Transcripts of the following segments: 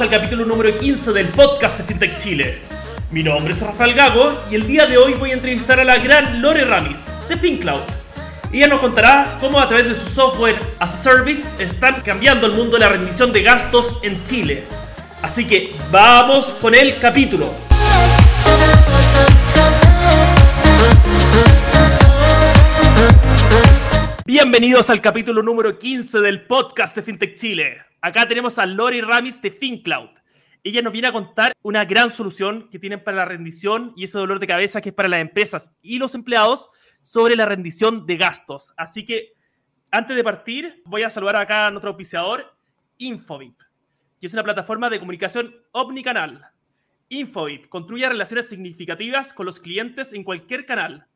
al capítulo número 15 del podcast de FinTech Chile. Mi nombre es Rafael Gago y el día de hoy voy a entrevistar a la gran Lore Ramis de FinCloud. Ella nos contará cómo a través de su software as a service están cambiando el mundo de la rendición de gastos en Chile. Así que vamos con el capítulo. Bienvenidos al capítulo número 15 del podcast de FinTech Chile. Acá tenemos a Lori Ramis de FinCloud. Ella nos viene a contar una gran solución que tienen para la rendición y ese dolor de cabeza que es para las empresas y los empleados sobre la rendición de gastos. Así que antes de partir, voy a saludar acá a nuestro auspiciador, Infobip, que es una plataforma de comunicación omnicanal. Infobip construye relaciones significativas con los clientes en cualquier canal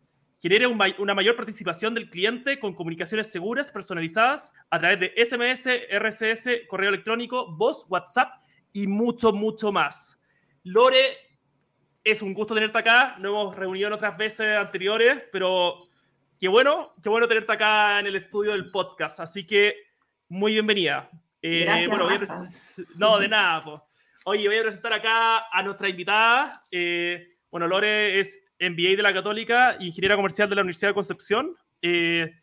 genere una mayor participación del cliente con comunicaciones seguras, personalizadas a través de SMS, RCS, correo electrónico, voz, WhatsApp y mucho, mucho más. Lore, es un gusto tenerte acá. Nos hemos reunido en otras veces anteriores, pero qué bueno, qué bueno tenerte acá en el estudio del podcast. Así que muy bienvenida. Eh, Gracias, No, de nada. Po. Oye, voy a presentar acá a nuestra invitada. Eh, bueno, Lore es MBA de la Católica, ingeniera comercial de la Universidad de Concepción. Eh,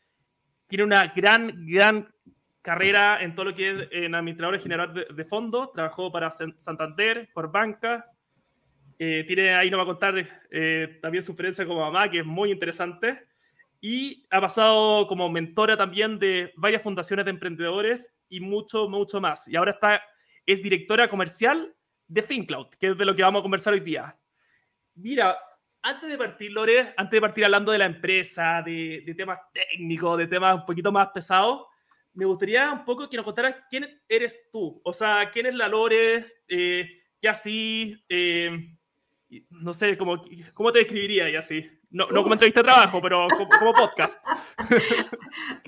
tiene una gran, gran carrera en todo lo que es en administrador general de, de fondos. Trabajó para Santander, por banca. Eh, tiene ahí, nos va a contar eh, también su experiencia como mamá, que es muy interesante. Y ha pasado como mentora también de varias fundaciones de emprendedores y mucho, mucho más. Y ahora está, es directora comercial de FinCloud, que es de lo que vamos a conversar hoy día. Mira, antes de partir, Lore, antes de partir hablando de la empresa, de, temas técnicos, de temas un poquito más pesados, me gustaría un poco que nos contaras quién eres tú. O sea, quién es la Lore, eh, qué así, eh, no sé, cómo, cómo te describiría y así. No, no como entrevista de trabajo, pero como, podcast.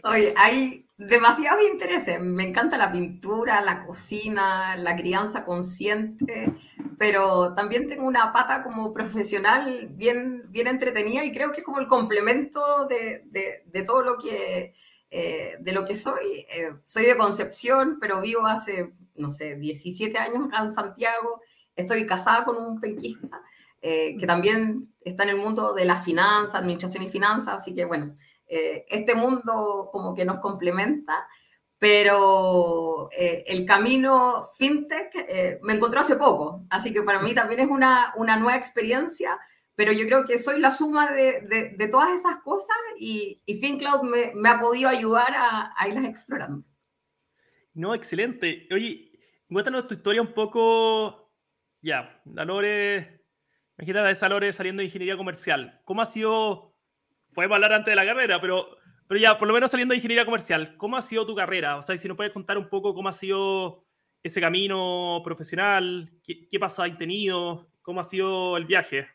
Oye, hay demasiados intereses. Me encanta la pintura, la cocina, la crianza consciente, pero también tengo una pata como profesional bien, bien entretenida y creo que es como el complemento de, de, todo lo que, eh, de lo que soy. Eh, soy de Concepción, pero vivo hace, no sé, 17 años acá en Santiago. Estoy casada con un penquista. Eh, que también está en el mundo de la finanza, administración y finanzas, así que bueno, eh, este mundo como que nos complementa, pero eh, el camino fintech me encontró hace poco, así que para mí también es una, una nueva experiencia, pero yo creo que soy la suma de, de, todas esas cosas y, y FinCloud me, me, ha podido ayudar a, a irlas explorando. No, excelente. Oye, cuéntanos tu historia un poco. Ya, Lore Imagínate de Salores saliendo de ingeniería comercial. ¿Cómo ha sido? Podemos hablar antes de la carrera, pero, pero ya, por lo menos saliendo de ingeniería comercial, ¿cómo ha sido tu carrera? O sea, si nos puedes contar un poco cómo ha sido ese camino profesional, qué, qué pasos has tenido, cómo ha sido el viaje.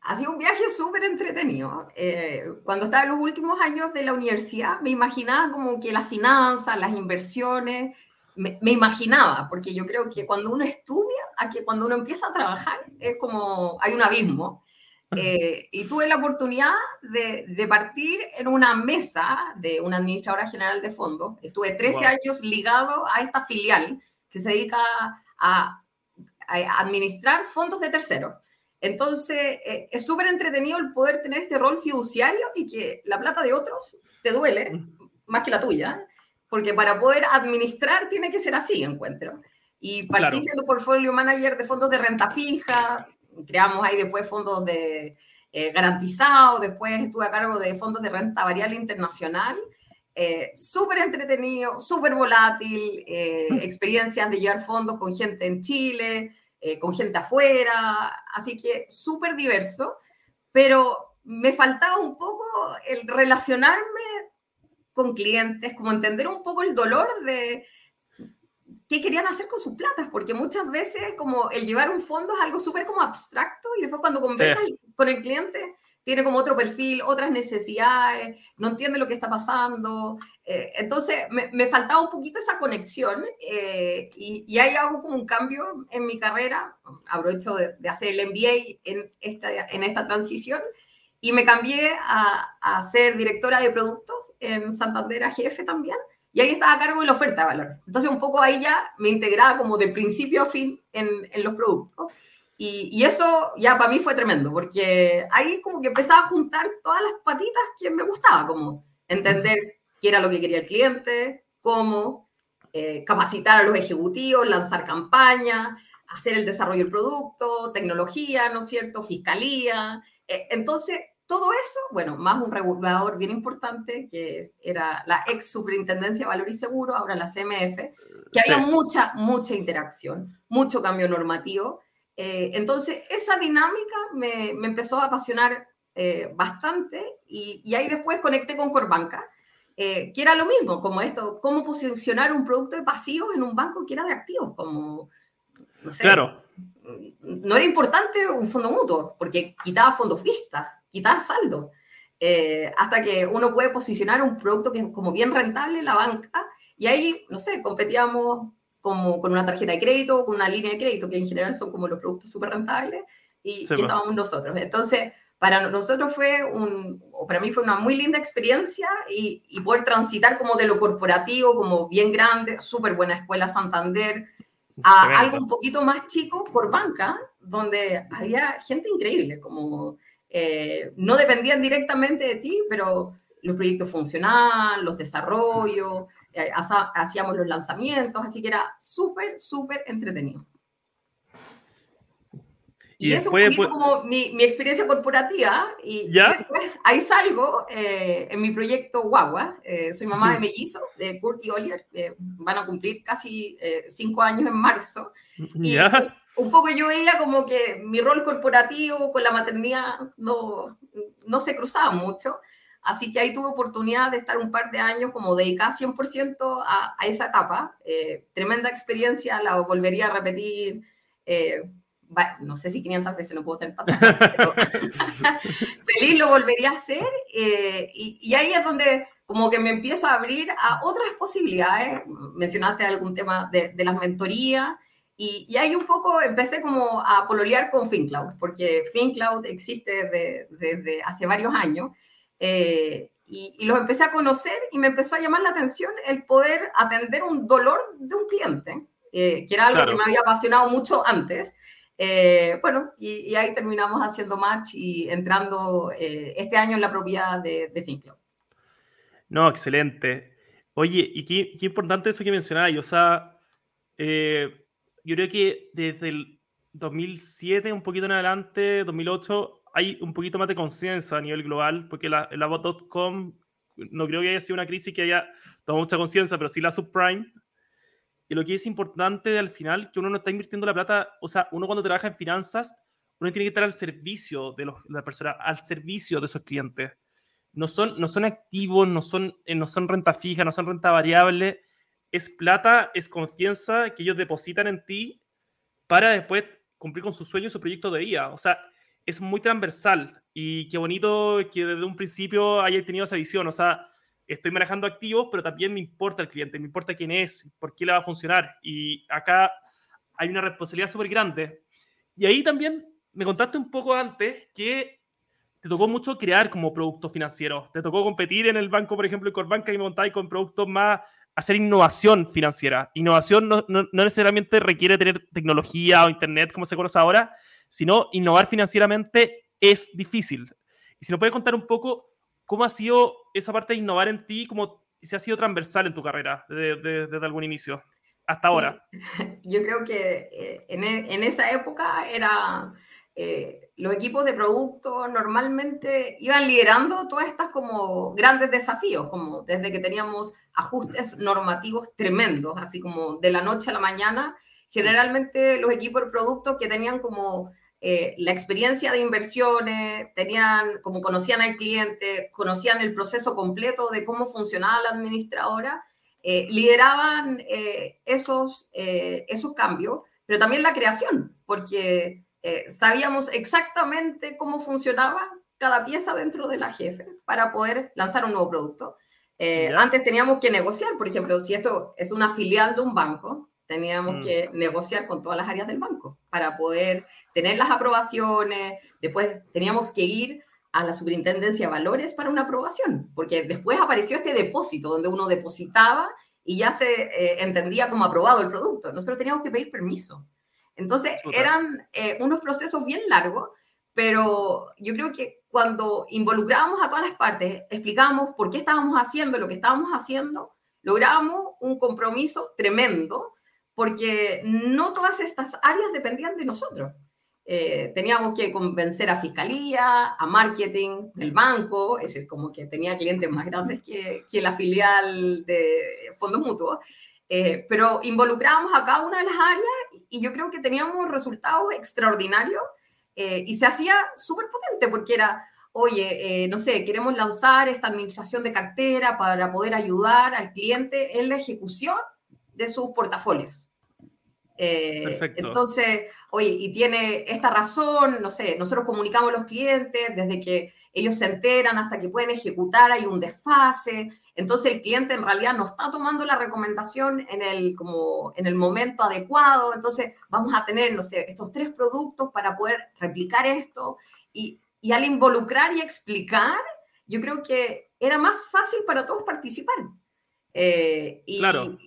Ha sido un viaje súper entretenido. Eh, cuando estaba en los últimos años de la universidad, me imaginaba como que las finanzas, las inversiones, me, imaginaba, porque yo creo que cuando uno estudia, a que cuando uno empieza a trabajar, es como hay un abismo. Eh, y tuve la oportunidad de, de, partir en una mesa de una administradora general de fondos. Estuve 13 años ligado a esta filial que se dedica a, a administrar fondos de terceros. Entonces, eh, es súper entretenido el poder tener este rol fiduciario y que la plata de otros te duele más que la tuya porque para poder administrar tiene que ser así, encuentro. Y partí siendo portfolio manager de fondos de renta fija, creamos ahí después fondos de eh, garantizados, después estuve a cargo de fondos de renta variable internacional. Eh, súper entretenido, súper volátil, eh, experiencias de llevar fondos con gente en Chile, con gente afuera, así que súper diverso, pero me faltaba un poco el relacionarme con clientes, como entender un poco el dolor de qué querían hacer con sus platas, porque muchas veces como el llevar un fondo es algo súper como abstracto y después cuando conversas con el cliente tiene como otro perfil, otras necesidades, no entiende lo que está pasando. Eh, entonces me, me, faltaba un poquito esa conexión eh, y, y, ahí hago como un cambio en mi carrera, aprovecho de, de hacer el MBA en esta, en esta transición y me cambié a, a ser directora de producto en Santander a jefe también. y ahí estaba a cargo de la oferta de valor. Entonces un poco ahí ya me integraba como de principio a fin en, en los productos. Y, y, eso ya para mí fue tremendo, porque ahí como que empezaba a juntar todas las patitas que me gustaba, como entender qué era lo que quería el cliente, cómo, eh, capacitar a los ejecutivos, lanzar campañas, hacer el desarrollo del producto, tecnología, ¿no es cierto?, fiscalía. Eh, entonces, todo eso, bueno, más un regulador bien importante, que era la ex Superintendencia de Valor y Seguro, ahora la CMF, que había mucha, mucha interacción, mucho cambio normativo. Eh, entonces, esa dinámica me, me empezó a apasionar eh, bastante y, y, ahí después conecté con Corbanca, eh, que era lo mismo, como esto, cómo posicionar un producto de pasivos en un banco que era de activos, como, no sé, claro. no era importante un fondo mutuo, porque quitaba fondos vistas quitar saldo. Eh, hasta que uno puede posicionar un producto que es como bien rentable en la banca y ahí, no sé, competíamos como con una tarjeta de crédito, con una línea de crédito, que en general son como los productos súper rentables, y, y, estábamos nosotros. Entonces, para nosotros fue un, o para mí fue una muy linda experiencia y, y poder transitar como de lo corporativo, como bien grande, súper buena escuela Santander, a Tremendo. algo un poquito más chico por banca, donde había gente increíble, como eh, no dependían directamente de ti, pero los proyectos funcionaban, los desarrollos, eh, hacíamos los lanzamientos, así que era súper, súper entretenido. Y, y eso es un poquito pues, como mi, mi, experiencia corporativa. Y, ¿Ya? y después ahí salgo eh, en mi proyecto Guagua. Eh, soy mamá de mellizo, de Kurt y Oliver. van a cumplir casi eh, cinco años en marzo. Y ¿Ya? Un poco yo veía como que mi rol corporativo con la maternidad no, no se cruzaba mucho. Así que ahí tuve oportunidad de estar un par de años como dedicada 100% a, a esa etapa. Eh, tremenda experiencia, la volvería a repetir. Eh, no sé si 500 veces no puedo tener tantas, pero feliz lo volvería a hacer. Eh, y, y, ahí es donde como que me empiezo a abrir a otras posibilidades. Mencionaste algún tema de, de las mentorías. Y, y, ahí un poco empecé como a pololear con FinCloud, porque FinCloud existe desde, desde hace varios años. Eh, y, y, los empecé a conocer y me empezó a llamar la atención el poder atender un dolor de un cliente, eh, que era algo claro. que me había apasionado mucho antes. Eh, bueno, y, y, ahí terminamos haciendo match y entrando eh, este año en la propiedad de, de FinCloud. No, excelente. Oye, y qué, qué importante eso que mencionabas, o sea, eh, yo creo que desde el 2007, un poquito en adelante, 2008, hay un poquito más de conciencia a nivel global, porque la, la bot.com no creo que haya sido una crisis que haya tomado mucha conciencia, pero sí la subprime. Y lo que es importante al final, que uno no está invirtiendo la plata, o sea, uno cuando trabaja en finanzas, uno tiene que estar al servicio de, los, de la persona, al servicio de esos clientes. No son, no son activos, no son, eh, no son renta fija, no son renta variable, es plata, es confianza que ellos depositan en ti para después cumplir con sus sueños y su proyecto de vida. O sea, es muy transversal y qué bonito que desde un principio hayas tenido esa visión. O sea, estoy manejando activos, pero también me importa el cliente, me importa quién es, por qué le va a funcionar. Y acá hay una responsabilidad súper grande. Y ahí también me contaste un poco antes que te tocó mucho crear como producto financiero. Te tocó competir en el banco, por ejemplo, en Corbanca y me montáis con productos más hacer innovación financiera. Innovación no, no, no, necesariamente requiere tener tecnología o internet como se conoce ahora, sino innovar financieramente es difícil. Y si nos puedes contar un poco cómo ha sido esa parte de innovar en ti, cómo se ha sido transversal en tu carrera desde, desde, desde algún inicio hasta sí. ahora. Yo creo que eh, en, e, en, esa época era... Eh, los equipos de producto normalmente iban liderando todas estas como grandes desafíos, como desde que teníamos ajustes normativos tremendos, así como de la noche a la mañana, generalmente los equipos de producto que tenían como eh, la experiencia de inversiones, tenían, como conocían al cliente, conocían el proceso completo de cómo funcionaba la administradora, eh, lideraban esos, esos cambios, pero también la creación, porque eh, sabíamos exactamente cómo funcionaba cada pieza dentro de la jefe para poder lanzar un nuevo producto. Eh, antes teníamos que negociar, por ejemplo, si esto es una filial de un banco, teníamos mm. que negociar con todas las áreas del banco para poder tener las aprobaciones, después teníamos que ir a la superintendencia de valores para una aprobación, porque después apareció este depósito donde uno depositaba y ya se eh, entendía como aprobado el producto. Nosotros teníamos que pedir permiso. Entonces eran eh, unos procesos bien largos, pero yo creo que cuando involucrábamos a todas las partes, explicábamos por qué estábamos haciendo lo que estábamos haciendo, logramos un compromiso tremendo, porque no todas estas áreas dependían de nosotros. Eh, teníamos que convencer a fiscalía, a marketing del banco, es decir, como que tenía clientes más grandes que, que la filial de fondos mutuos, eh, pero involucrábamos a cada una de las áreas y yo creo que teníamos resultados extraordinarios eh, y se hacía súper potente porque era, oye, no sé, queremos lanzar esta administración de cartera para poder ayudar al cliente en la ejecución de sus portafolios. Eh, entonces, oye, y tiene esta razón, no sé, nosotros comunicamos a los clientes desde que ellos se enteran hasta que pueden ejecutar, hay un desfase, entonces el cliente en realidad no está tomando la recomendación en el, como en el momento adecuado, entonces vamos a tener, no sé, estos tres productos para poder replicar esto. Y, y al involucrar y explicar, yo creo que era más fácil para todos participar. Eh, y,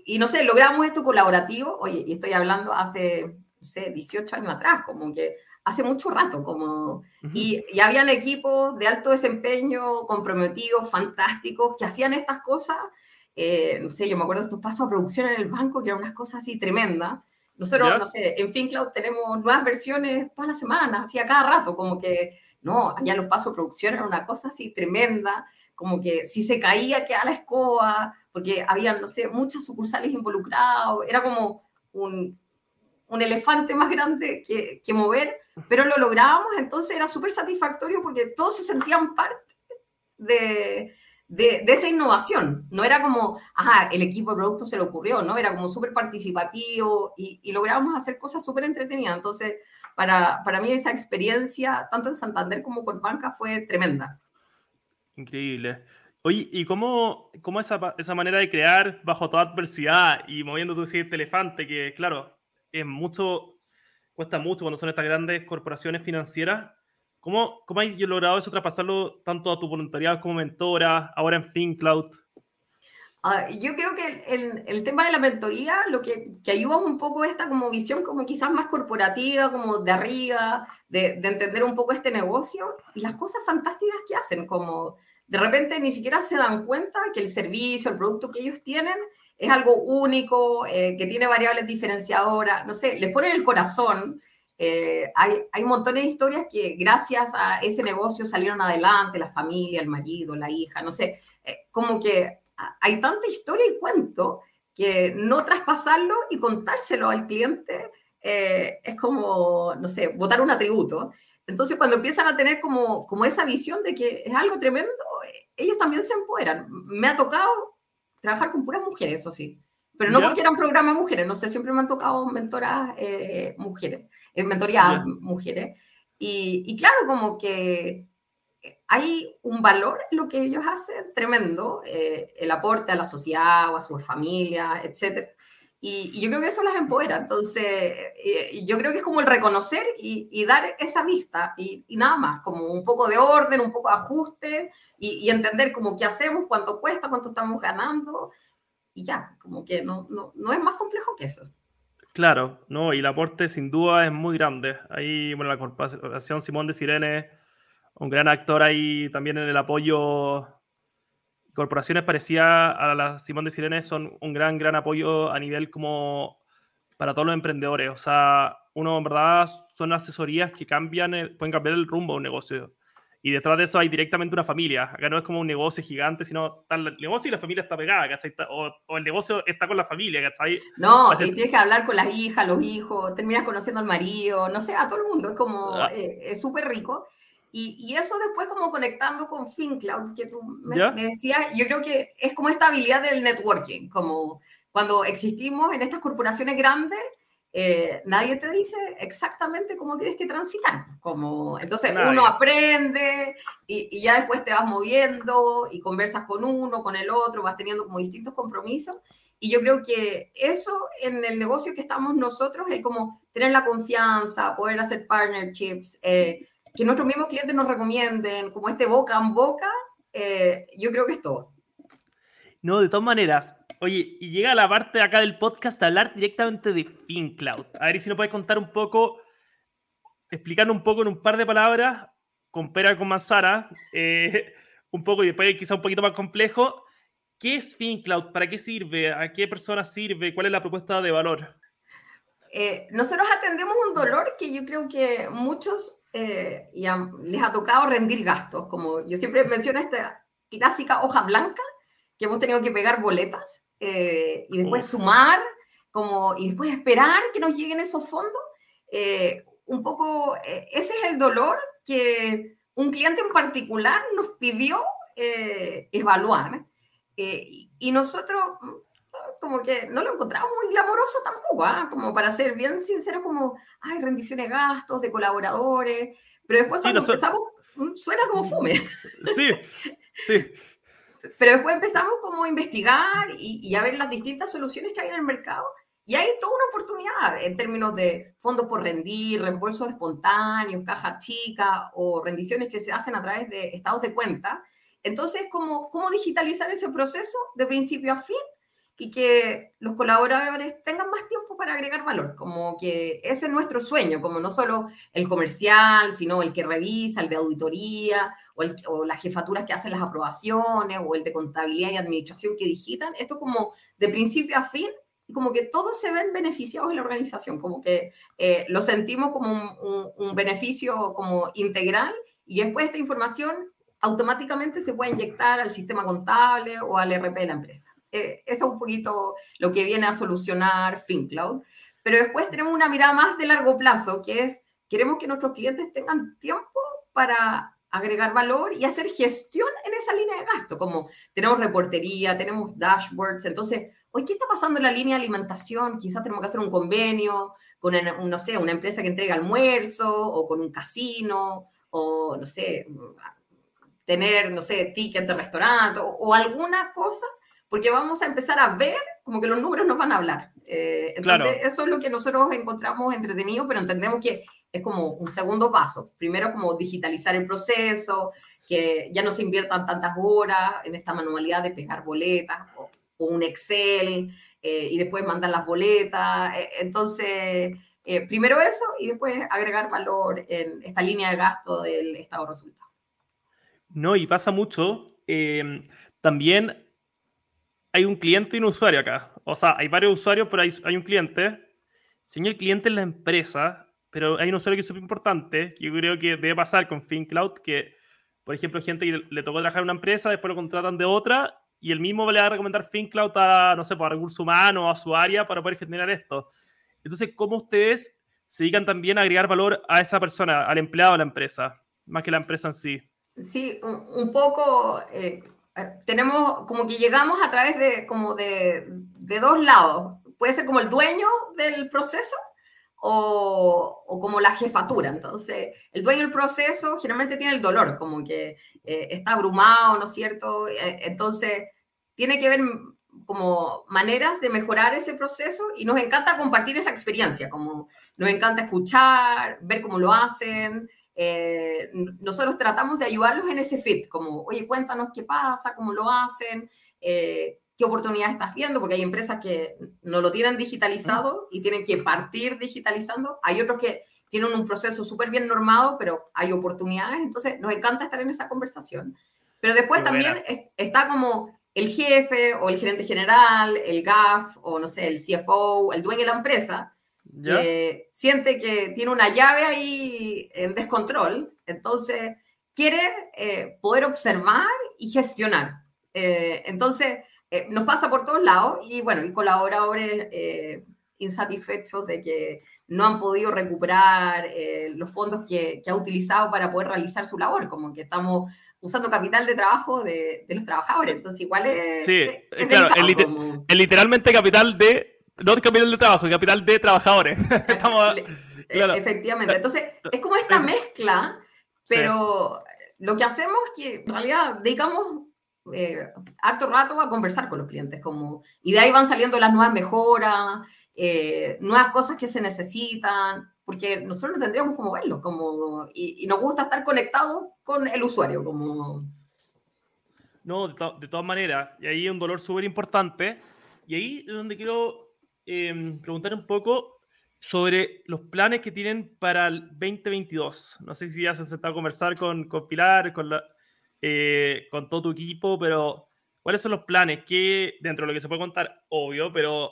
y, no sé, logramos esto colaborativo, oye, y estoy hablando hace, no sé, 18 años atrás, como que hace mucho rato, como, y, y, habían equipos de alto desempeño, comprometidos, fantásticos, que hacían estas cosas, eh, no sé, yo me acuerdo de estos pasos a producción en el banco, que eran unas cosas así tremendas. Nosotros, no sé, en FinCloud tenemos nuevas versiones todas las semanas, así a cada rato, como que, no, allá los pasos a producción eran una cosa así tremenda, como que si se caía quedaba la escoba, porque había, no sé, muchas sucursales involucradas, era como un, un elefante más grande que, mover, pero lo lográbamos, entonces era súper satisfactorio porque todos se sentían parte de, de, de, esa innovación. No era como, ajá, el equipo de producto se le ocurrió, ¿no? Era como súper participativo y, y, lográbamos hacer cosas súper entretenidas. Entonces, para, para mí esa experiencia, tanto en Santander como con Banca, fue tremenda. Increíble. Oye, ¿y cómo, cómo esa, esa manera de crear bajo toda adversidad y moviendo tu siguiente elefante, que claro, es mucho, cuesta mucho cuando son estas grandes corporaciones financieras? ¿Cómo, cómo has logrado eso, traspasarlo tanto a tu voluntariado como mentora, ahora en FinCloud? Uh, yo creo que el, el, tema de la mentoría, lo que, que, ayuda un poco esta como visión como quizás más corporativa, como de arriba, de, de entender un poco este negocio y las cosas fantásticas que hacen, como de repente ni siquiera se dan cuenta que el servicio, el producto que ellos tienen es algo único, eh, que tiene variables diferenciadoras, no sé, les ponen el corazón. Eh, hay, hay montones de historias que gracias a ese negocio salieron adelante, la familia, el marido, la hija, no sé, eh, como que hay tanta historia y cuento que no traspasarlo y contárselo al cliente es como, no sé, votar un atributo. Entonces, cuando empiezan a tener como, como esa visión de que es algo tremendo, ellos también se empoderan. Me ha tocado trabajar con puras mujeres, eso sí. Pero no porque eran programas de mujeres, no sé, siempre me han tocado mentoras eh, mujeres, eh, mentorías mujeres. Y, y, claro, como que hay un valor en lo que ellos hacen tremendo, eh, el aporte a la sociedad o a su familia, etc. Y, yo creo que eso las empodera. Entonces, eh, yo creo que es como el reconocer y, y dar esa vista y, y, nada más, como un poco de orden, un poco de ajuste y, entender como qué hacemos, cuánto cuesta, cuánto estamos ganando y ya, como que no, no, no, es más complejo que eso. Claro, no, y el aporte sin duda es muy grande. Ahí, bueno, la corporación Simón de Sirene, un gran actor ahí también en el apoyo corporaciones parecidas a la Simón de Sirene son un gran, gran apoyo a nivel como para todos los emprendedores. O sea, uno en verdad son asesorías que cambian, pueden cambiar el rumbo de un negocio. Y detrás de eso hay directamente una familia. Acá no es como un negocio gigante, sino el negocio y la familia está pegada, ¿cachai? O, o, el negocio está con la familia, ¿cachai? No, y tienes que hablar con las hijas, los hijos, terminas conociendo al marido, no sé, a todo el mundo. Es como, ah. eh, es súper rico. Y, y, eso después como conectando con FinCloud, que tú me, me, decías, yo creo que es como esta habilidad del networking, como cuando existimos en estas corporaciones grandes, eh, nadie te dice exactamente cómo tienes que transitar. Como, entonces nadie. uno aprende y, y, ya después te vas moviendo y conversas con uno, con el otro, vas teniendo como distintos compromisos. Y yo creo que eso en el negocio que estamos nosotros es como tener la confianza, poder hacer partnerships, eh, que nuestros mismos clientes nos recomienden, como este boca en boca, eh, yo creo que es todo. No, de todas maneras. Oye, y llega la parte acá del podcast de hablar directamente de FinCloud. A ver si nos puedes contar un poco, explicar un poco en un par de palabras, con pera con manzana, eh, un poco y después quizá un poquito más complejo. ¿Qué es FinCloud? ¿Para qué sirve? ¿A qué personas sirve? ¿Cuál es la propuesta de valor? Eh, nosotros atendemos un dolor que yo creo que muchos eh, les ha tocado rendir gastos. Como yo siempre menciono esta clásica hoja blanca que hemos tenido que pegar boletas eh, y después sumar como, y después esperar que nos lleguen esos fondos. un poco, ese es el dolor que un cliente en particular nos pidió evaluar. y nosotros como que no lo encontramos muy glamoroso tampoco, ¿ah? como para ser bien sincero, como, ay, rendiciones de gastos de colaboradores, pero después cuando empezamos, mm, suena como fume. Sí, sí. pero después empezamos como a investigar y, y, a ver las distintas soluciones que hay en el mercado y hay toda una oportunidad en términos de fondos por rendir, reembolsos espontáneos, caja chica o rendiciones que se hacen a través de estados de cuenta. Entonces, ¿cómo, cómo digitalizar ese proceso de principio a fin? Y que los colaboradores tengan más tiempo para agregar valor, como que ese es nuestro sueño, como no solo el comercial, sino el que revisa, el de auditoría, o, las jefaturas que hacen las aprobaciones, o el de contabilidad y administración que digitan, esto como de principio a fin, como que todos se ven beneficiados en la organización, como que eh, lo sentimos como un, un beneficio como integral, y después esta información automáticamente se puede inyectar al sistema contable o al RP de la empresa. Eh, eso es un poquito lo que viene a solucionar FinCloud. Pero después tenemos una mirada más de largo plazo, que es, queremos que nuestros clientes tengan tiempo para agregar valor y hacer gestión en esa línea de gasto, como tenemos reportería, tenemos dashboards, entonces, hoy, ¿qué está pasando en la línea de alimentación? Quizás tenemos que hacer un convenio con, no sé, una empresa que entrega almuerzo o con un casino o, no sé, tener, no sé, tickets de restaurante o alguna cosa porque vamos a empezar a ver como que los números nos van a hablar. Eh, entonces, eso es lo que nosotros encontramos entretenido, pero entendemos que es como un segundo paso. Primero, como digitalizar el proceso, que ya no se inviertan tantas horas en esta manualidad de pegar boletas o, un Excel eh, y después mandar las boletas. Eh, entonces, primero eso y después agregar valor en esta línea de gasto del estado resultado. No, y pasa mucho. también hay un cliente y un usuario acá. O sea, hay varios usuarios, pero hay, hay un cliente. Señor cliente es la empresa, pero hay un usuario que es súper importante, que yo creo que debe pasar con FinCloud, que, por ejemplo, gente que le tocó trabajar en una empresa, después lo contratan de otra, y el mismo le va a recomendar FinCloud a, no sé, para recursos humanos, a su área, para poder generar esto. Entonces, ¿cómo ustedes se dedican también a agregar valor a esa persona, al empleado de la empresa, más que la empresa en sí? Sí, un, poco... Eh, tenemos como que llegamos a través de como de, de, dos lados. Puede ser como el dueño del proceso o, o, como la jefatura. Entonces, el dueño del proceso generalmente tiene el dolor, como que eh, está abrumado, ¿no es cierto? Eh, entonces, tiene que ver como maneras de mejorar ese proceso y nos encanta compartir esa experiencia, como nos encanta escuchar, ver cómo lo hacen, eh, nosotros tratamos de ayudarlos en ese fit, como, oye, cuéntanos qué pasa, cómo lo hacen, eh, qué oportunidades estás viendo, porque hay empresas que no lo tienen digitalizado y tienen que partir digitalizando. Hay otros que tienen un proceso súper bien normado, pero hay oportunidades, entonces nos encanta estar en esa conversación. Pero después también está como el jefe o el gerente general, el GAF o no sé, el CFO, el dueño de la empresa, que siente que tiene una llave ahí en descontrol, entonces quiere eh, poder observar y gestionar. Eh, entonces, eh, nos pasa por todos lados y bueno, y colaboradores insatisfechos de que no han podido recuperar los fondos que, que, ha utilizado para poder realizar su labor, como que estamos usando capital de trabajo de, de los trabajadores, entonces igual es... Sí, claro, es literalmente capital de no capital de trabajo, capital de trabajadores. Eh, efectivamente. Entonces, es como esta mezcla, pero lo que hacemos es que en realidad dedicamos eh, harto rato a conversar con los clientes, como, y de ahí van saliendo las nuevas mejoras, eh, nuevas cosas que se necesitan, porque nosotros no tendríamos como verlo, como, y, y nos gusta estar conectados con el usuario, como... No, de, todas maneras. Y ahí hay un dolor súper importante. Y ahí es donde quiero em, preguntar un poco sobre los planes que tienen para el 2022. No sé si ya se han sentado a conversar con, con Pilar, con, la, eh, con todo tu equipo, pero ¿cuáles son los planes? ¿Qué, dentro de lo que se puede contar, obvio, pero,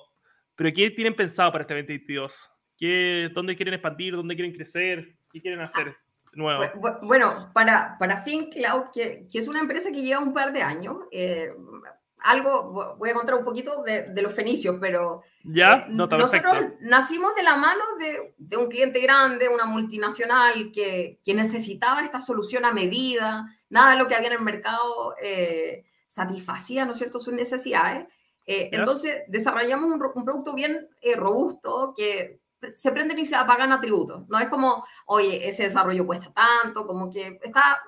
pero ¿qué tienen pensado para este 2022? ¿Qué, ¿Dónde quieren expandir? ¿Dónde quieren crecer? ¿Qué quieren hacer? Nuevo. Bueno, para, para FinCloud, que, que es una empresa que lleva un par de años, eh, algo, voy a contar un poquito de, los fenicios, pero ya, eh, no, nosotros nacimos de la mano de, de, un cliente grande, una multinacional que, que, necesitaba esta solución a medida, nada de lo que había en el mercado eh, satisfacía, ¿no es cierto?, sus necesidades. Eh, entonces desarrollamos un, un producto bien robusto que se prenden y se apagan atributos. No es como, oye, ese desarrollo cuesta tanto, como que está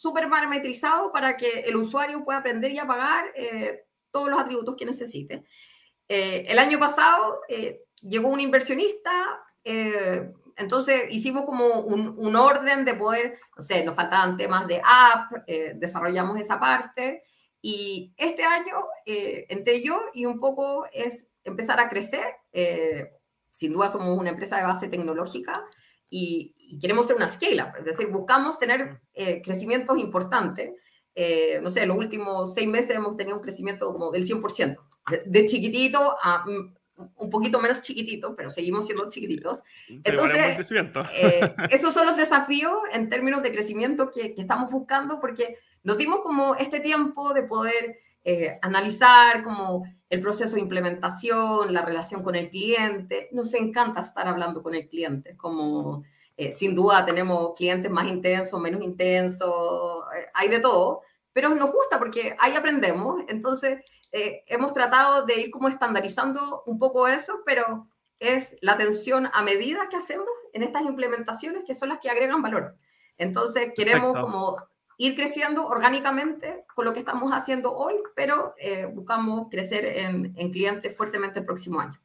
súper parametrizado para que el usuario pueda aprender y apagar eh, todos los atributos que necesite. Eh, el año pasado eh, llegó un inversionista, entonces hicimos como un, un, orden de poder, no sé, nos faltaban temas de app, desarrollamos esa parte y este año, entre yo y un poco es empezar a crecer. sin duda somos una empresa de base tecnológica y, queremos ser una scale-up, es decir, buscamos tener eh, crecimientos importantes. Eh, no sé, los últimos seis meses hemos tenido un crecimiento como del 100%, de, chiquitito a mm, un poquito menos chiquitito, pero seguimos siendo chiquititos. Entonces, eh, esos son los desafíos en términos de crecimiento que, que, estamos buscando porque nos dimos como este tiempo de poder analizar como el proceso de implementación, la relación con el cliente. Nos encanta estar hablando con el cliente, como eh, sin duda tenemos clientes más intensos, menos intensos, eh, hay de todo, pero nos gusta porque ahí aprendemos. Entonces, eh, hemos tratado de ir como estandarizando un poco eso, pero es la atención a medida que hacemos en estas implementaciones que son las que agregan valor. Entonces, queremos como ir creciendo orgánicamente con lo que estamos haciendo hoy, pero eh, buscamos crecer en, en, clientes fuertemente el próximo año.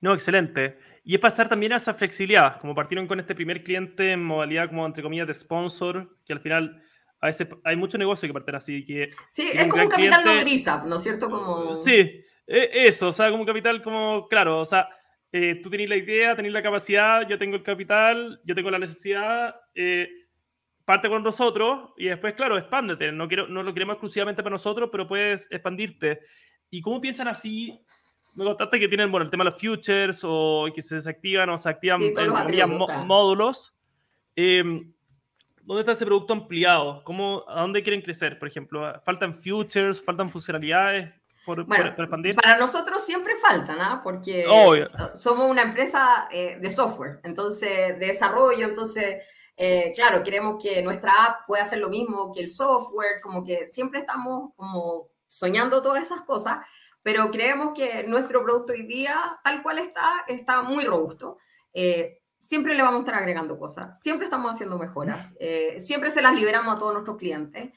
No, excelente. Y es pasar también a esa flexibilidad, como partieron con este primer cliente en modalidad como entre comillas de sponsor, que al final a veces hay mucho negocio que parten así. Que, sí, es como un capital cliente, no ¿no es cierto? Como... Sí, e, eso, o sea, como un capital como, claro, o sea, eh, tú tenés la idea, tenés la capacidad, yo tengo el capital, yo tengo la necesidad. Eh, parte con nosotros y después, claro, expándete. No, quiero, no lo queremos exclusivamente para nosotros, pero puedes expandirte. ¿Y cómo piensan así? Me contaste que tienen bueno, el tema de los futures o que se desactivan o se activan en módulos. Em, ¿Dónde está ese producto ampliado? ¿Cómo, ¿A dónde quieren crecer, por ejemplo? ¿Faltan futures? ¿Faltan funcionalidades? Por, expandir? Para nosotros siempre faltan, ¿ah? Porque somos una empresa eh, de software, entonces, de desarrollo, entonces eh, claro, queremos que nuestra app pueda hacer lo mismo que el software, como que siempre estamos como soñando todas esas cosas, pero creemos que nuestro producto hoy día, tal cual está, está muy robusto. Eh, siempre le vamos a estar agregando cosas, siempre estamos haciendo mejoras, eh, siempre se las liberamos a todos nuestros clientes.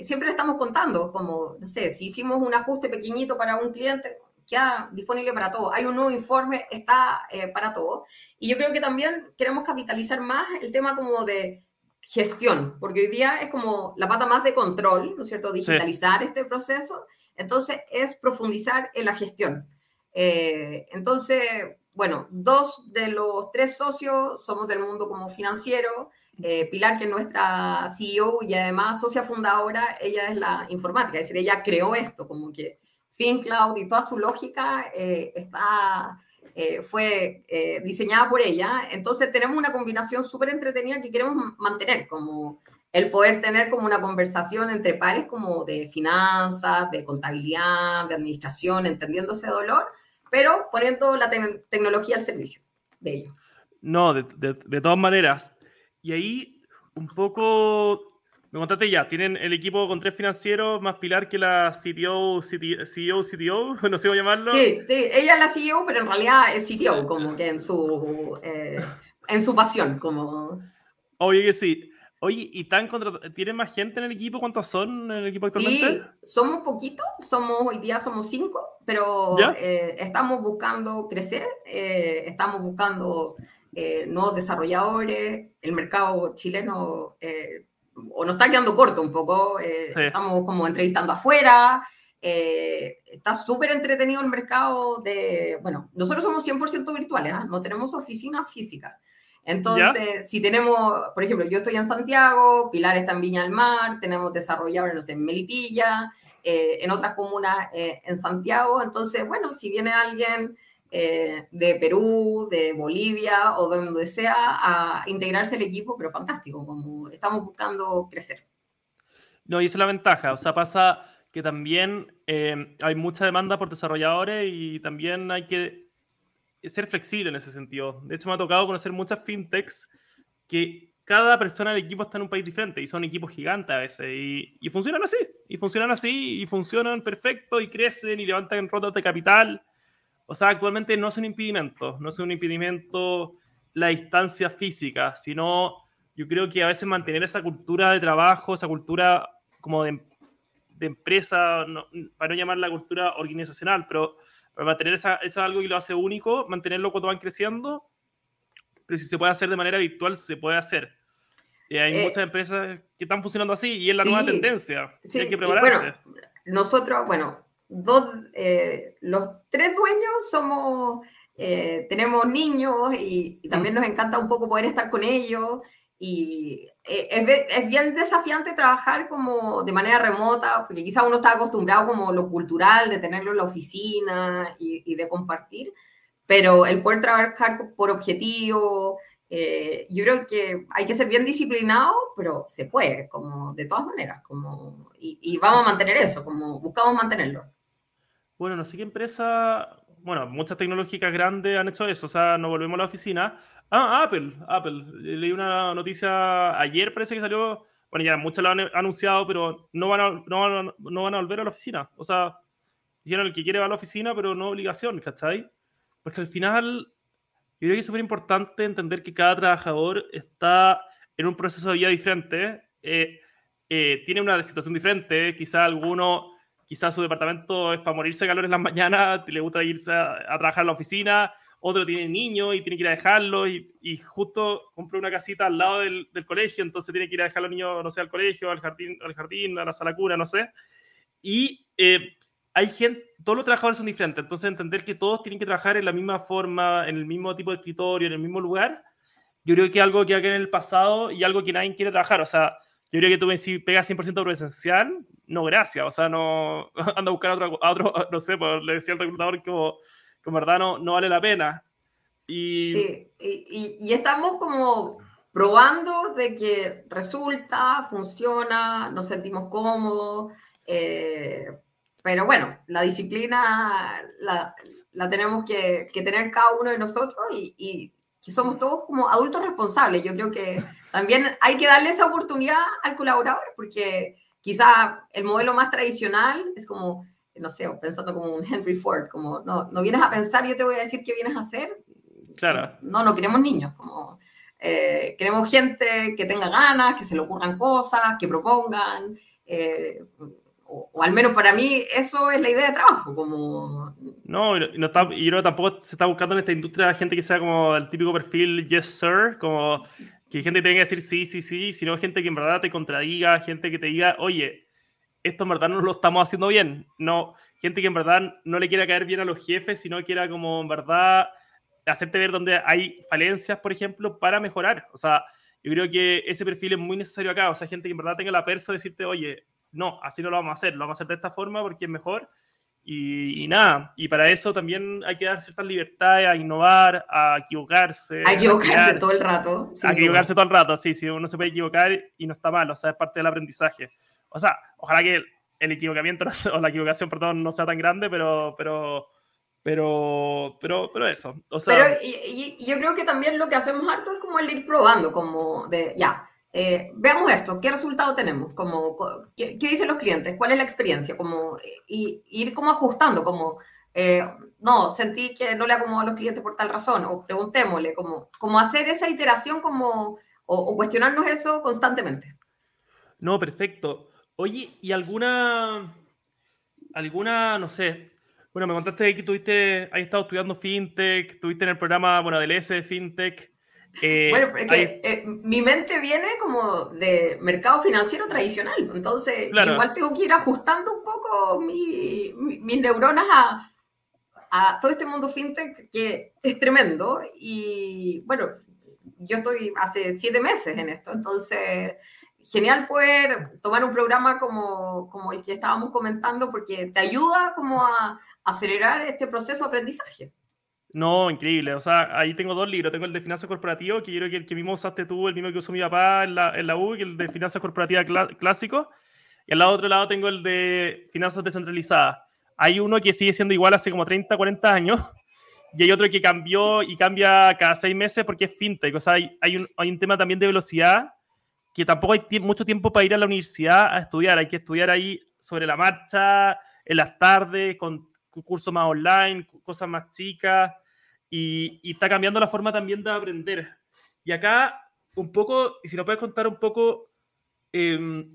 siempre le estamos contando, como, no sé, si hicimos un ajuste pequeñito para un cliente, queda disponible para todo. Hay un nuevo informe, está eh, para todo. Y yo creo que también queremos capitalizar más el tema como de gestión, porque hoy día es como la pata más de control, ¿no es cierto? Digitalizar este proceso. Entonces, es profundizar en la gestión. Eh, entonces, bueno, dos de los tres socios somos del mundo como financiero. Eh, Pilar, que es nuestra CEO y además socia fundadora, ella es la informática, es decir, ella creó esto, como que FinCloud y toda su lógica eh, está, eh, fue eh, diseñada por ella. Entonces tenemos una combinación súper entretenida que queremos mantener, como el poder tener como una conversación entre pares como de finanzas, de contabilidad, de administración, entendiendo ese dolor, pero poniendo la tecnología al servicio de ello. No, de, de todas maneras. Y ahí un poco me contaste ya, tienen el equipo con tres financieros más pilar que la CTO, CEO, CTO, no sé cómo llamarlo. Sí, sí, ella es la CEO, pero en realidad es CTO, como que en su, eh, en su pasión, como... Oye que sí. Oye, ¿y tan tienen más gente en el equipo? ¿Cuántos son en el equipo actualmente? Sí, somos poquitos, somos, hoy día somos cinco, pero eh, estamos buscando crecer, eh, estamos buscando nuevos desarrolladores, el mercado chileno o nos está quedando corto un poco. Eh, estamos como entrevistando afuera. Eh, está súper entretenido el mercado de, bueno, nosotros somos 100% virtuales, ¿ah? no tenemos oficina física. Entonces, si tenemos, por ejemplo, yo estoy en Santiago, Pilar está en Viña del Mar, tenemos desarrolladores, no sé, en Melipilla, eh, en otras comunas en Santiago. Entonces, bueno, si viene alguien eh, de Perú, de Bolivia o de donde sea a integrarse al equipo, pero fantástico, como estamos buscando crecer. No, y esa es la ventaja, o sea, pasa que también eh, hay mucha demanda por desarrolladores y también hay que ser flexible en ese sentido. De hecho, me ha tocado conocer muchas fintechs que cada persona del equipo está en un país diferente y son equipos gigantes a veces y, y funcionan así, y funcionan así y funcionan perfecto y crecen y levantan rotas de capital o sea, actualmente no es un impedimento, no es un impedimento la distancia física, sino yo creo que a veces mantener esa cultura de trabajo, esa cultura como de, empresa, para no llamar la cultura organizacional, pero para mantener esa, eso algo que lo hace único, mantenerlo cuando van creciendo, pero si se puede hacer de manera virtual, se puede hacer. Y hay eh, muchas empresas que están funcionando así y es la nueva tendencia. Sí, hay que prepararse. Bueno, nosotros, bueno, dos, eh, los tres dueños somos, eh, tenemos niños y, también nos encanta un poco poder estar con ellos y eh, es, es, bien desafiante trabajar como de manera remota, porque quizá uno está acostumbrado como lo cultural, de tenerlo en la oficina y, y de compartir, pero el poder trabajar por objetivo, yo creo que hay que ser bien disciplinado, pero se puede, como de todas maneras, como, y, y vamos a mantener eso, como buscamos mantenerlo. Bueno, no sé qué empresa, bueno, muchas tecnológicas grandes han hecho eso, o sea, no volvemos a la oficina. Ah, Apple, Apple. Leí una noticia ayer, parece que salió, bueno, ya muchas lo han anunciado, pero no van a, no van a, no van a volver a la oficina. O sea, dijeron el que quiere va a la oficina, pero no obligación, ¿cachai? Porque al final, yo creo que es súper importante entender que cada trabajador está en un proceso de vida diferente, eh, eh, tiene una situación diferente, quizá alguno quizás su departamento es para morirse de calor en las mañanas, le gusta irse a, trabajar en la oficina, otro tiene niños y tiene que ir a dejarlo y, justo compró una casita al lado del, colegio, entonces tiene que ir a dejar a los niños, no sé, al colegio, al jardín, al jardín, a la sala cura, no sé. Y eh, hay gente, todos los trabajadores son diferentes, entonces entender que todos tienen que trabajar en la misma forma, en el mismo tipo de escritorio, en el mismo lugar, yo creo que es algo que quedado en el pasado y algo que nadie quiere trabajar, o sea, yo creo que tú si pegas 100% presencial, no, gracias. O sea, no anda a buscar a otro, otro no sé, pues, le decía al reclutador que, como, en verdad no, no vale la pena. Y... Sí, y, y, estamos como probando de que resulta, funciona, nos sentimos cómodos, eh, pero bueno, la disciplina la, la tenemos que, que, tener cada uno de nosotros y, y que somos todos como adultos responsables. Yo creo que también hay que darle esa oportunidad al colaborador, porque quizá el modelo más tradicional es como, no sé, pensando como un Henry Ford, como no, no vienes a pensar, yo te voy a decir qué vienes a hacer. Claro. No, no queremos niños, como eh, queremos gente que tenga ganas, que se le ocurran cosas, que propongan. Eh, o, al menos para mí eso es la idea de trabajo, como... No, no está, y yo tampoco se está buscando en esta industria gente que sea como el típico perfil yes sir, como que gente tenga que decir sí, sí, sí, sino gente que en verdad te contradiga, gente que te diga, oye, esto en verdad no lo estamos haciendo bien. No, gente que en verdad no le quiera caer bien a los jefes, sino quiera como en verdad hacerte ver dónde hay falencias, por ejemplo, para mejorar. O sea, yo creo que ese perfil es muy necesario acá. O sea, gente que en verdad tenga la perso de decirte, oye, no, así no lo vamos a hacer, lo vamos a hacer de esta forma porque es mejor y, nada, y para eso también hay que dar ciertas libertades a innovar, a equivocarse. A equivocarse todo el rato. A equivocarse todo el rato, sí, sí, uno se puede equivocar y no está mal, o sea, es parte del aprendizaje. O sea, ojalá que el, equivocamiento o la equivocación, perdón, no sea tan grande, pero, pero, pero, pero, pero eso. O sea, pero y, y yo creo que también lo que hacemos harto es como el ir probando, como de, ya, eh, veamos esto, ¿qué resultado tenemos? Como, ¿qué, dicen los clientes? ¿Cuál es la experiencia? Como, ir como ajustando, como, eh, no, sentí que no le acomodó a los clientes por tal razón, o preguntémosle, como, como hacer esa iteración como, o, cuestionarnos eso constantemente. No, perfecto. Oye, ¿y alguna, alguna, no sé, bueno, me contaste que tuviste, has estado estudiando FinTech, estuviste en el programa, bueno, del S de FinTech, Eh, bueno, porque eh, mi mente viene como de mercado financiero tradicional, entonces igual tengo que ir ajustando un poco mis neuronas a, a todo este mundo fintech que es tremendo y bueno, yo estoy hace siete meses en esto, entonces genial poder tomar un programa como, como el que estábamos comentando porque te ayuda como a acelerar este proceso de aprendizaje. No, increíble. O sea, ahí tengo dos libros. Tengo el de finanzas corporativas, que yo creo que el que mismo usaste tú, el mismo que usó mi papá en la, en la U, que el de finanzas corporativas clásico. Y al otro lado tengo el de finanzas descentralizadas. Hay uno que sigue siendo igual hace como 30, 40 años. Y hay otro que cambió y cambia cada seis meses porque es fintech. O sea, hay, hay, un, hay un tema también de velocidad que tampoco hay mucho tiempo para ir a la universidad a estudiar. Hay que estudiar ahí sobre la marcha, en las tardes, con cursos más online, cosas más chicas. Y, y, está cambiando la forma también de aprender. Y acá, un poco, y si nos puedes contar un poco eh,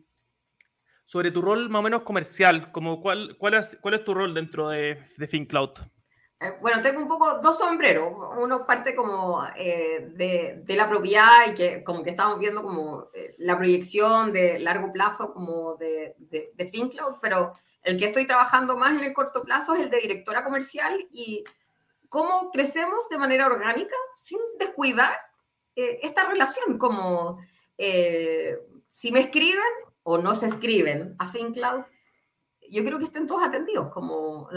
sobre tu rol más o menos comercial, como cuál, cuál, es, cuál es tu rol dentro de, de FinCloud. Eh, bueno, tengo un poco dos sombreros. Uno parte como eh, de, de, la propiedad y que como que estamos viendo como eh, la proyección de largo plazo como de, de, de FinCloud, pero el que estoy trabajando más en el corto plazo es el de directora comercial y cómo crecemos de manera orgánica sin descuidar esta relación, como si me escriben, o no se escriben. A FinCloud, yo creo que estén todos atendidos, como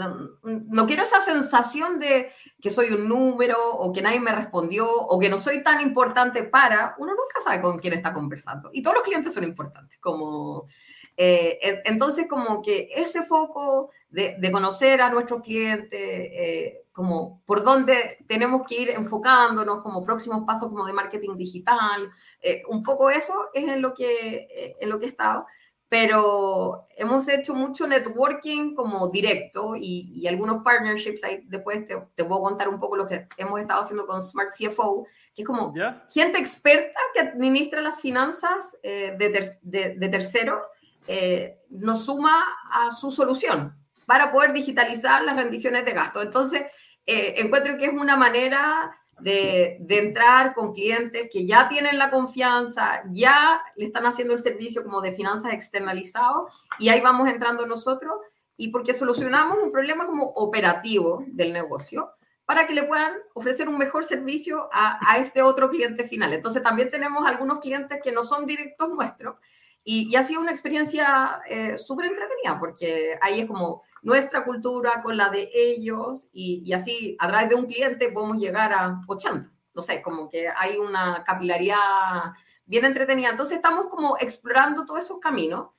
no, quiero esa sensación de que soy un número o que nadie me respondió o que no soy tan importante para, uno nunca sabe con quién está conversando y todos los clientes son importantes, como eh, entonces como que ese foco de, conocer a nuestros clientes, eh, como por dónde tenemos que ir enfocándonos como próximos pasos como de marketing digital, eh, un poco eso es en lo que, eh, en lo que he estado, pero hemos hecho mucho networking como directo y, y algunos partnerships, ahí después te, te, puedo contar un poco lo que hemos estado haciendo con Smart CFO, que es como gente experta que administra las finanzas eh, de, de, de terceros, nos suma a su solución para poder digitalizar las rendiciones de gasto. Entonces, eh, encuentro que es una manera de, de, entrar con clientes que ya tienen la confianza, ya le están haciendo el servicio como de finanzas externalizado y ahí vamos entrando nosotros y porque solucionamos un problema como operativo del negocio para que le puedan ofrecer un mejor servicio a, a este otro cliente final. Entonces también tenemos algunos clientes que no son directos nuestros y, y ha sido una experiencia eh, súper entretenida porque ahí es como nuestra cultura con la de ellos y, y, así a través de un cliente podemos llegar a 80. No sé, como que hay una capilaridad bien entretenida. Entonces estamos como explorando todos esos caminos.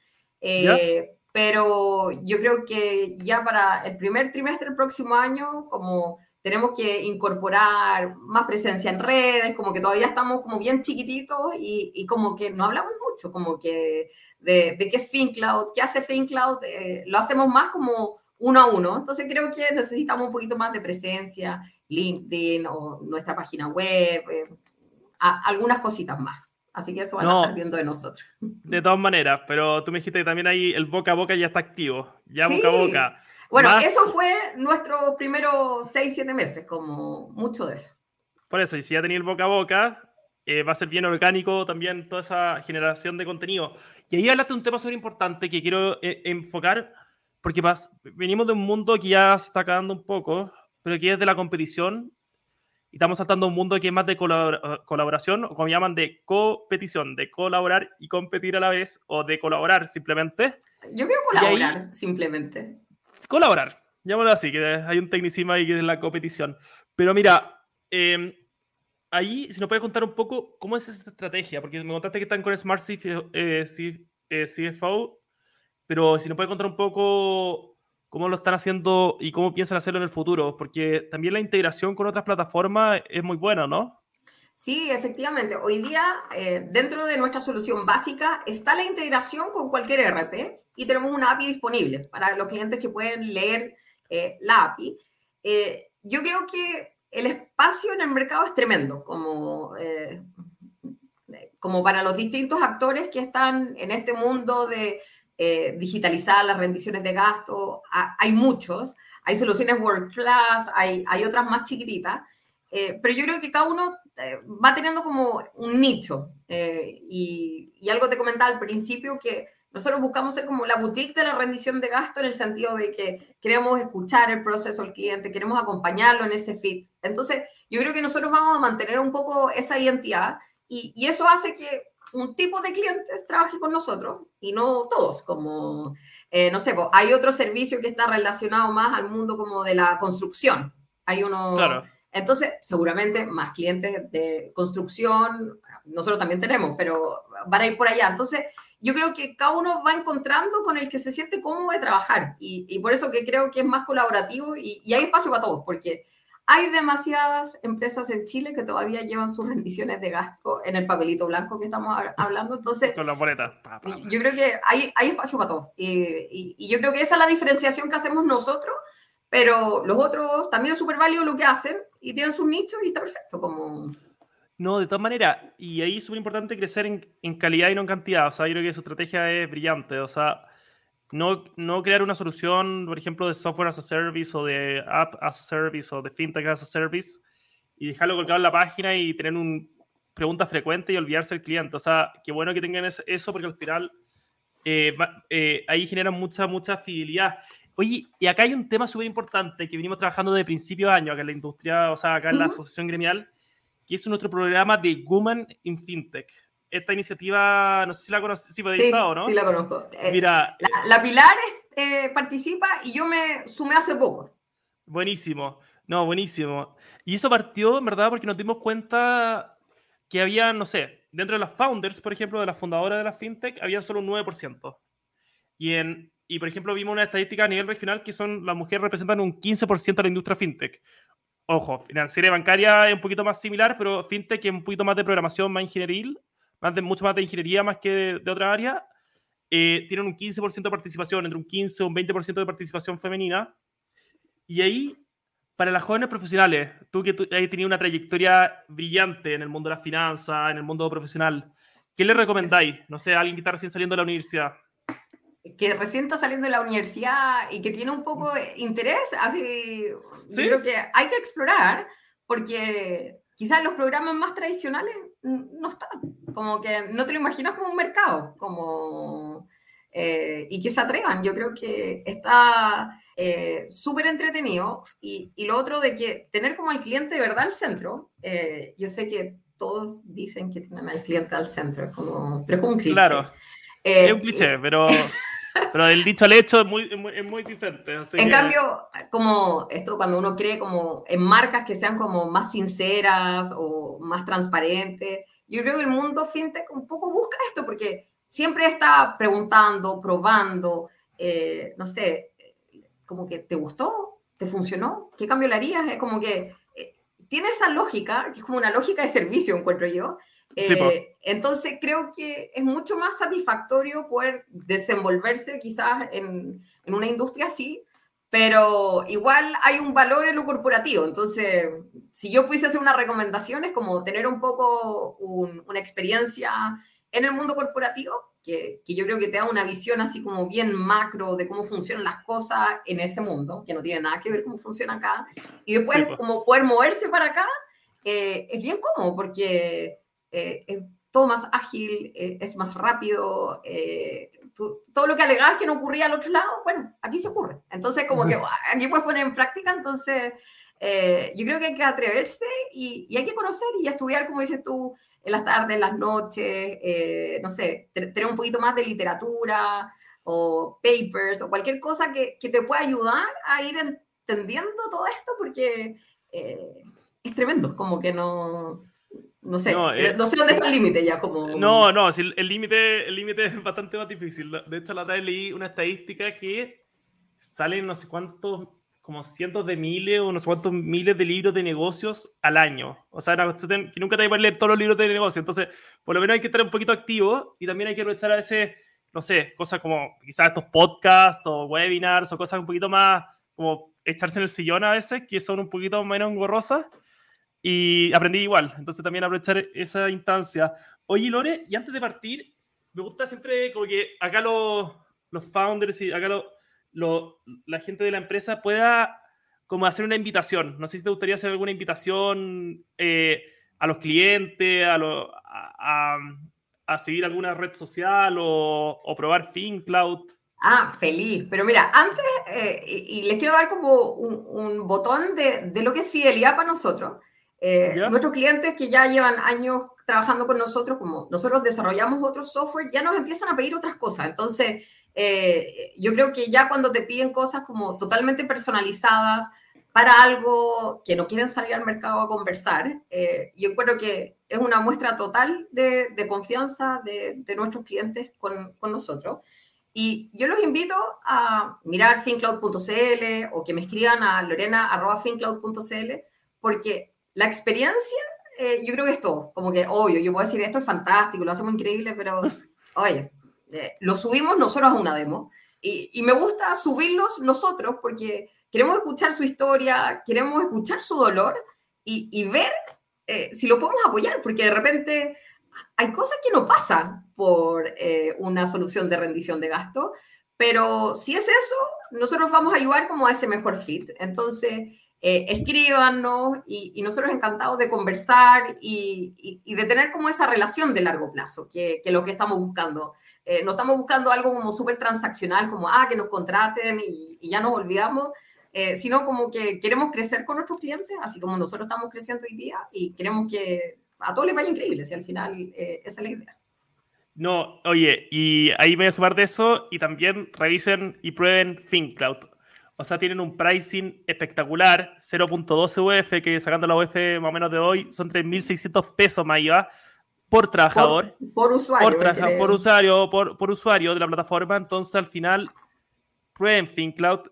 Eh, pero yo creo que ya para el primer trimestre del próximo año, como tenemos que incorporar más presencia en redes, como que todavía estamos como bien chiquititos y, y como que no hablamos mucho, como que de, de qué es FinCloud, qué hace FinCloud, eh, lo hacemos más como uno a uno. Entonces creo que necesitamos un poquito más de presencia, LinkedIn o nuestra página web, eh, a, algunas cositas más. Así que eso van a estar viendo de nosotros. De todas maneras, pero tú me dijiste que también ahí el boca a boca ya está activo. Ya boca a boca. Bueno, eso fue nuestro primeros seis, siete meses, como mucho de eso. Por eso, y si ya tenía el boca a boca, eh, va a ser bien orgánico también toda esa generación de contenido. Y ahí hablaste de un tema súper importante que quiero eh, enfocar, porque venimos de un mundo que ya se está acabando un poco, pero que es de la competición, y estamos saltando a un mundo que es más de colaboración, o como llaman de competición, de colaborar y competir a la vez, o de colaborar simplemente. Yo creo colaborar simplemente colaborar. Llámalo así, que hay un tecnicismo ahí que es la competición. Pero mira, eh, ahí, si nos puedes contar un poco cómo es esta estrategia, porque me contaste que están con Smart CFO, eh, CFO pero si nos puedes contar un poco cómo lo están haciendo y cómo piensan hacerlo en el futuro, porque también la integración con otras plataformas es muy buena, ¿no? Sí, efectivamente. Hoy día, eh, dentro de nuestra solución básica, está la integración con cualquier ERP y tenemos una API disponible para los clientes que pueden leer eh, la API. Eh, yo creo que el espacio en el mercado es tremendo, como, como para los distintos actores que están en este mundo de digitalizar las rendiciones de gasto. hay muchos, hay soluciones world class, hay, hay otras más chiquititas. pero yo creo que cada uno va teniendo como un nicho. Eh, y, y, algo te comentaba al principio que nosotros buscamos ser como la boutique de la rendición de gasto en el sentido de que queremos escuchar el proceso del cliente, queremos acompañarlo en ese fit. Entonces, yo creo que nosotros vamos a mantener un poco esa identidad y, y eso hace que un tipo de clientes trabaje con nosotros y no todos, como, no sé, hay otro servicio que está relacionado más al mundo como de la construcción. Hay uno... Claro entonces, seguramente más clientes de construcción, nosotros también tenemos, pero van a ir por allá. Entonces, yo creo que cada uno va encontrando con el que se siente cómodo de trabajar y, por eso que creo que es más colaborativo y, hay espacio para todos, porque hay demasiadas empresas en Chile que todavía llevan sus rendiciones de gasto en el papelito blanco que estamos hablando. Entonces, con la boleta. Yo creo que hay, hay espacio para todos. Y, y yo creo que esa es la diferenciación que hacemos nosotros pero los otros también es súper válido lo que hacen y tienen sus nichos y está perfecto. Como... No, de todas maneras, y ahí es súper importante crecer en, en, calidad y no en cantidad. O sea, yo creo que su estrategia es brillante. O sea, no, no crear una solución, por ejemplo, de software as a service o de app as a service o de fintech as a service y dejarlo colgado en la página y tener un pregunta frecuente y olvidarse del cliente. O sea, qué bueno que tengan eso porque al final eh, eh, ahí generan mucha, mucha fidelidad. Oye, y acá hay un tema súper importante que venimos trabajando desde principio de año, acá en la industria, o sea, acá en la asociación gremial, que es nuestro programa de Woman in FinTech. Esta iniciativa, no sé si la conoces, sí, sí, ¿no? Sí, la conozco. Eh, Mira, la, Pilar eh, participa y yo me sumé hace poco. Buenísimo, no, buenísimo. Y eso partió, en verdad, porque nos dimos cuenta que había, no sé, dentro de las founders, por ejemplo, de las fundadoras de la FinTech, había solo un 9%. Y en y, por ejemplo, vimos una estadística a nivel regional que son las mujeres representan un 15% de la industria fintech. Ojo, financiera y bancaria es un poquito más similar, pero fintech es un poquito más de programación, más ingenieril, más de, mucho más de ingeniería más que de, otra otras áreas. Eh, tienen un 15% de participación, entre un 15 y un 20% de participación femenina. Y ahí, para las jóvenes profesionales, tú que has tenido una trayectoria brillante en el mundo de la finanza, en el mundo profesional, ¿qué le recomendáis? No sé, a alguien que está recién saliendo de la universidad que recién está saliendo de la universidad y que tiene un poco de interés, así ¿Sí? creo que hay que explorar, porque quizás los programas más tradicionales no están, como que no te lo imaginas como un mercado, como, eh, y que se atrevan, yo creo que está eh, súper entretenido, y, y, lo otro de que tener como al cliente de verdad al centro, eh, yo sé que todos dicen que tienen al cliente al centro, como, pero es como un cliché. Claro. es un cliché, pero Pero el dicho al hecho es muy, es muy, diferente. en cambio, como esto cuando uno cree como en marcas que sean como más sinceras o más transparentes, yo creo que el mundo fintech un poco busca esto porque siempre está preguntando, probando, eh, no sé, como que te gustó, te funcionó, ¿qué cambio le harías? Es como que eh, tiene esa lógica, que es como una lógica de servicio, encuentro yo, eh, entonces creo que es mucho más satisfactorio poder desenvolverse quizás en, en, una industria así, pero igual hay un valor en lo corporativo. Entonces, si yo pudiese hacer una recomendación es como tener un poco una experiencia en el mundo corporativo, que, que, yo creo que te da una visión así como bien macro de cómo funcionan las cosas en ese mundo, que no tiene nada que ver cómo funciona acá, y después como poder moverse para acá, eh, es bien cómodo porque eh, es todo más ágil, eh, es más rápido. Eh, todo lo que alegabas que no ocurría al otro lado, bueno, aquí se ocurre. Entonces, como que aquí puedes poner en práctica, entonces yo creo que hay que atreverse y, y, hay que conocer y estudiar, como dices tú, en las tardes, en las noches, no sé, tener un poquito más de literatura o papers o cualquier cosa que, que te pueda ayudar a ir entendiendo todo esto porque es tremendo, como que no, no sé, no, eh, sé dónde está el límite ya como... No, no, si el límite el límite es bastante más difícil. De hecho, la otra vez leí una estadística que salen no sé cuántos, como cientos de miles o no sé cuántos miles de libros de negocios al año. O sea, que nunca te hay que leer todos los libros de negocio. Entonces, por lo menos hay que estar un poquito activo y también hay que aprovechar a veces, no sé, cosas como quizás estos podcasts o webinars o cosas un poquito más como echarse en el sillón a veces, que son un poquito menos engorrosas y aprendí igual, entonces también aprovechar esa instancia. Oye, Lore, y antes de partir, me gusta siempre como que acá los, los founders y acá lo, lo, la gente de la empresa pueda como hacer una invitación. No sé si te gustaría hacer alguna invitación eh, a los clientes, a, a, seguir alguna red social o, o probar FinCloud. Ah, feliz. Pero mira, antes, eh, y, les quiero dar como un, botón de, de, lo que es fidelidad para nosotros. Eh, nuestros clientes que ya llevan años trabajando con nosotros, como nosotros desarrollamos otro software, ya nos empiezan a pedir otras cosas. Entonces, eh, yo creo que ya cuando te piden cosas como totalmente personalizadas para algo que no quieren salir al mercado a conversar, yo creo que es una muestra total de, de confianza de, de, nuestros clientes con, con nosotros. Y yo los invito a mirar fincloud.cl o que me escriban a lorena.fincloud.cl porque la experiencia eh, yo creo que es todo. Como que, obvio, yo puedo decir esto es fantástico, lo hacemos increíble, pero oye, eh, lo subimos nosotros a una demo y, y me gusta subirlos nosotros porque queremos escuchar su historia, queremos escuchar su dolor y, y ver eh, si lo podemos apoyar, porque de repente hay cosas que no pasan por una solución de rendición de gasto, pero si es eso, nosotros vamos a ayudar como a ese mejor fit. Entonces, eh, escríbanos y, nosotros encantados de conversar y, de tener como esa relación de largo plazo, que es lo que estamos buscando. Eh, no estamos buscando algo como súper transaccional, como, ah, que nos contraten y, ya nos olvidamos, eh, sino como que queremos crecer con nuestros clientes, así como nosotros estamos creciendo hoy día y queremos que a todos les vaya increíble, si al final eh, esa es la idea. No, oye, y ahí voy a sumar de eso y también revisen y prueben ThinkCloud. O sea, tienen un pricing espectacular, 0.12 UF, que sacando la UF más o menos de hoy son 3.600 pesos más IVA por trabajador. Por, usuario. Por, por usuario, por, por, usuario de la plataforma. Entonces, al final, prueben ThinkCloud.